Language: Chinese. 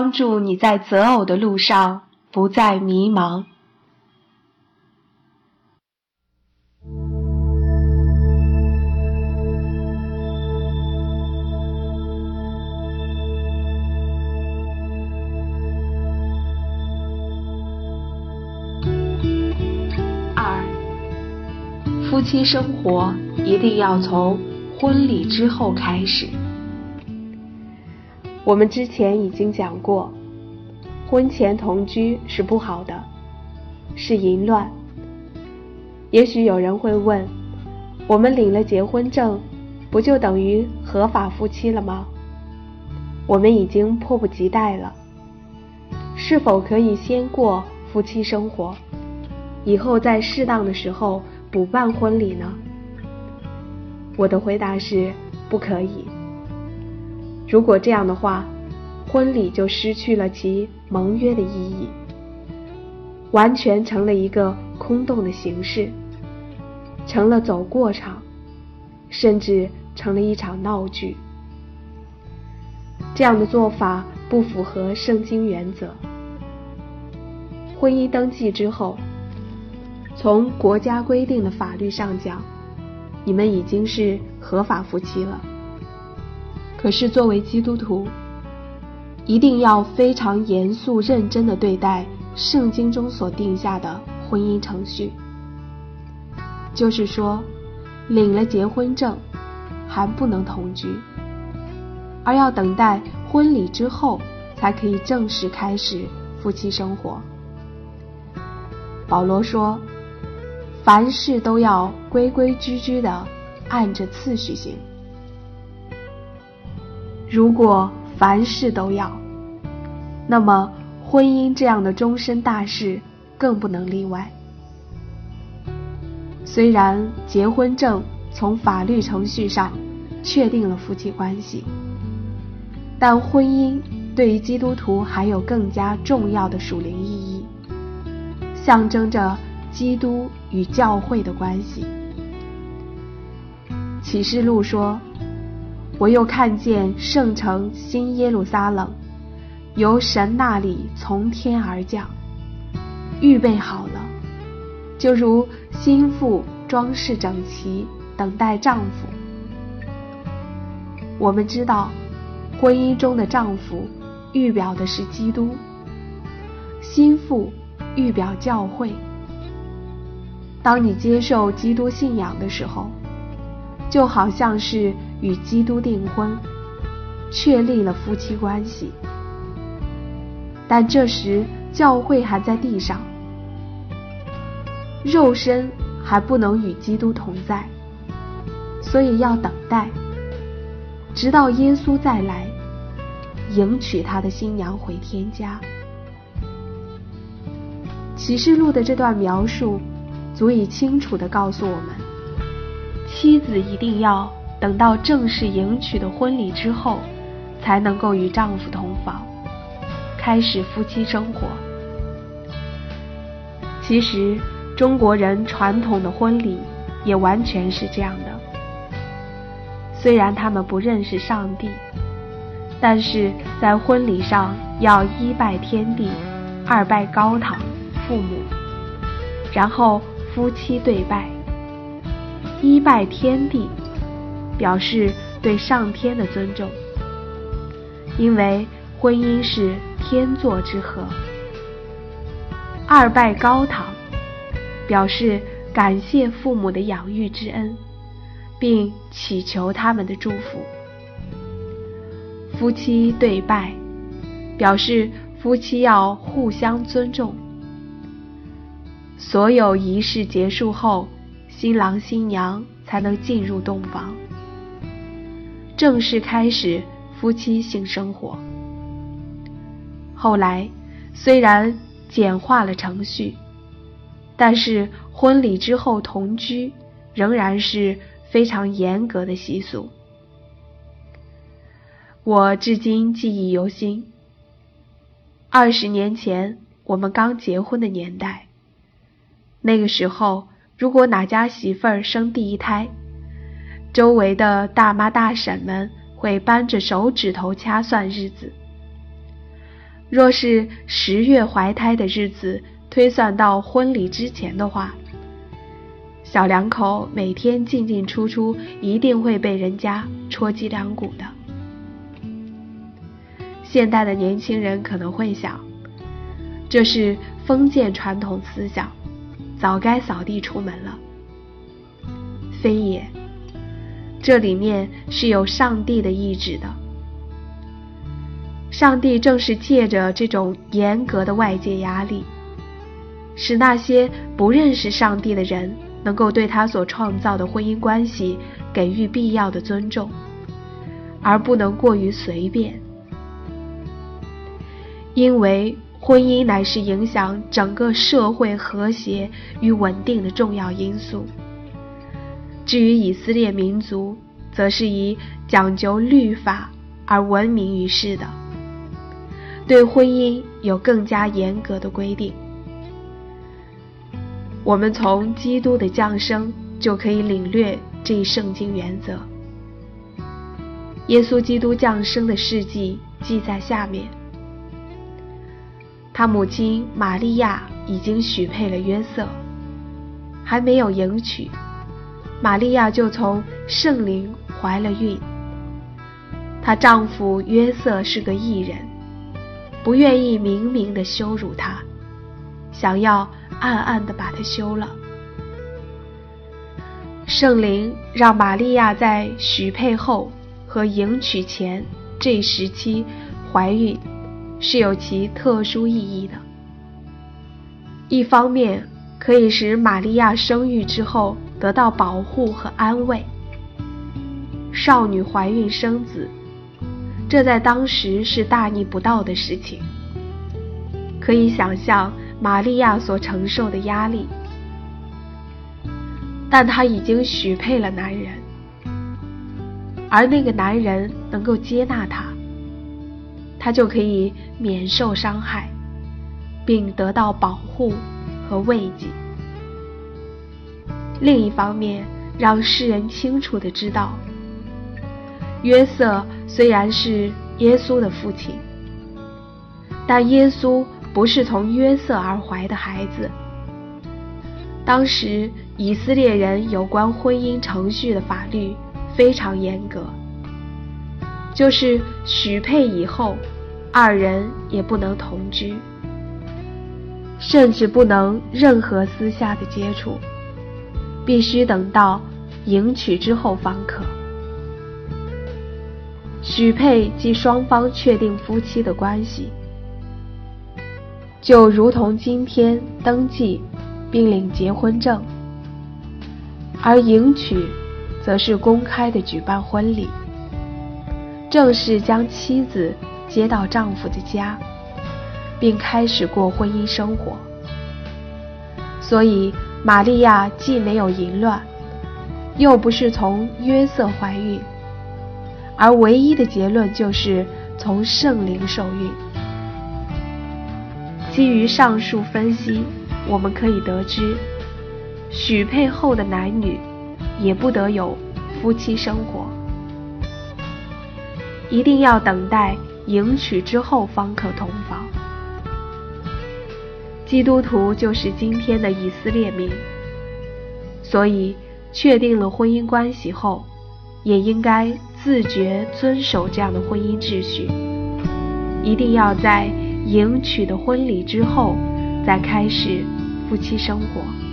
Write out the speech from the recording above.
帮助你在择偶的路上不再迷茫。二，夫妻生活一定要从婚礼之后开始。我们之前已经讲过，婚前同居是不好的，是淫乱。也许有人会问，我们领了结婚证，不就等于合法夫妻了吗？我们已经迫不及待了，是否可以先过夫妻生活，以后在适当的时候补办婚礼呢？我的回答是不可以。如果这样的话，婚礼就失去了其盟约的意义，完全成了一个空洞的形式，成了走过场，甚至成了一场闹剧。这样的做法不符合圣经原则。婚姻登记之后，从国家规定的法律上讲，你们已经是合法夫妻了。可是，作为基督徒，一定要非常严肃认真的对待圣经中所定下的婚姻程序。就是说，领了结婚证还不能同居，而要等待婚礼之后才可以正式开始夫妻生活。保罗说：“凡事都要规规矩矩的按着次序行。”如果凡事都要，那么婚姻这样的终身大事更不能例外。虽然结婚证从法律程序上确定了夫妻关系，但婚姻对于基督徒还有更加重要的属灵意义，象征着基督与教会的关系。启示录说。我又看见圣城新耶路撒冷，由神那里从天而降，预备好了，就如心腹装饰整齐，等待丈夫。我们知道，婚姻中的丈夫预表的是基督，心腹预表教会。当你接受基督信仰的时候，就好像是。与基督订婚，确立了夫妻关系，但这时教会还在地上，肉身还不能与基督同在，所以要等待，直到耶稣再来，迎娶他的新娘回天家。启示录的这段描述，足以清楚的告诉我们，妻子一定要。等到正式迎娶的婚礼之后，才能够与丈夫同房，开始夫妻生活。其实，中国人传统的婚礼也完全是这样的。虽然他们不认识上帝，但是在婚礼上要一拜天地，二拜高堂父母，然后夫妻对拜，一拜天地。表示对上天的尊重，因为婚姻是天作之合。二拜高堂，表示感谢父母的养育之恩，并祈求他们的祝福。夫妻对拜，表示夫妻要互相尊重。所有仪式结束后，新郎新娘才能进入洞房。正式开始夫妻性生活。后来，虽然简化了程序，但是婚礼之后同居仍然是非常严格的习俗。我至今记忆犹新。二十年前我们刚结婚的年代，那个时候，如果哪家媳妇儿生第一胎，周围的大妈大婶们会扳着手指头掐算日子，若是十月怀胎的日子推算到婚礼之前的话，小两口每天进进出出，一定会被人家戳脊梁骨的。现代的年轻人可能会想，这是封建传统思想，早该扫地出门了。非也，这里面是有上帝的意志的。上帝正是借着这种严格的外界压力，使那些不认识上帝的人能够对他所创造的婚姻关系给予必要的尊重，而不能过于随便。因为婚姻乃是影响整个社会和谐与稳定的重要因素。至于以色列民族，则是以讲究律法而闻名于世的，对婚姻有更加严格的规定。我们从基督的降生就可以领略这一圣经原则。耶稣基督降生的事迹记在下面。他母亲玛利亚已经许配了约瑟，还没有迎娶，玛利亚就从圣灵怀了孕。她丈夫约瑟是个异人，不愿意明明的羞辱她，想要暗暗的把她休了。圣灵让玛利亚在许配后和迎娶前这时期怀孕。是有其特殊意义的。一方面可以使玛利亚生育之后得到保护和安慰。少女怀孕生子，这在当时是大逆不道的事情。可以想象玛利亚所承受的压力。但她已经许配了男人，而那个男人能够接纳她。她就可以免受伤害，并得到保护和慰藉。另一方面，让世人清楚的知道，约瑟虽然是耶稣的父亲，但耶稣不是从约瑟而怀的孩子。当时以色列人有关婚姻程序的法律非常严格。就是许配以后，二人也不能同居，甚至不能任何私下的接触，必须等到迎娶之后方可。许配即双方确定夫妻的关系，就如同今天登记并领结婚证，而迎娶则是公开的举办婚礼。正式将妻子接到丈夫的家，并开始过婚姻生活。所以，玛利亚既没有淫乱，又不是从约瑟怀孕，而唯一的结论就是从圣灵受孕。基于上述分析，我们可以得知，许配后的男女也不得有夫妻生活。一定要等待迎娶之后方可同房。基督徒就是今天的以色列民，所以确定了婚姻关系后，也应该自觉遵守这样的婚姻秩序。一定要在迎娶的婚礼之后，再开始夫妻生活。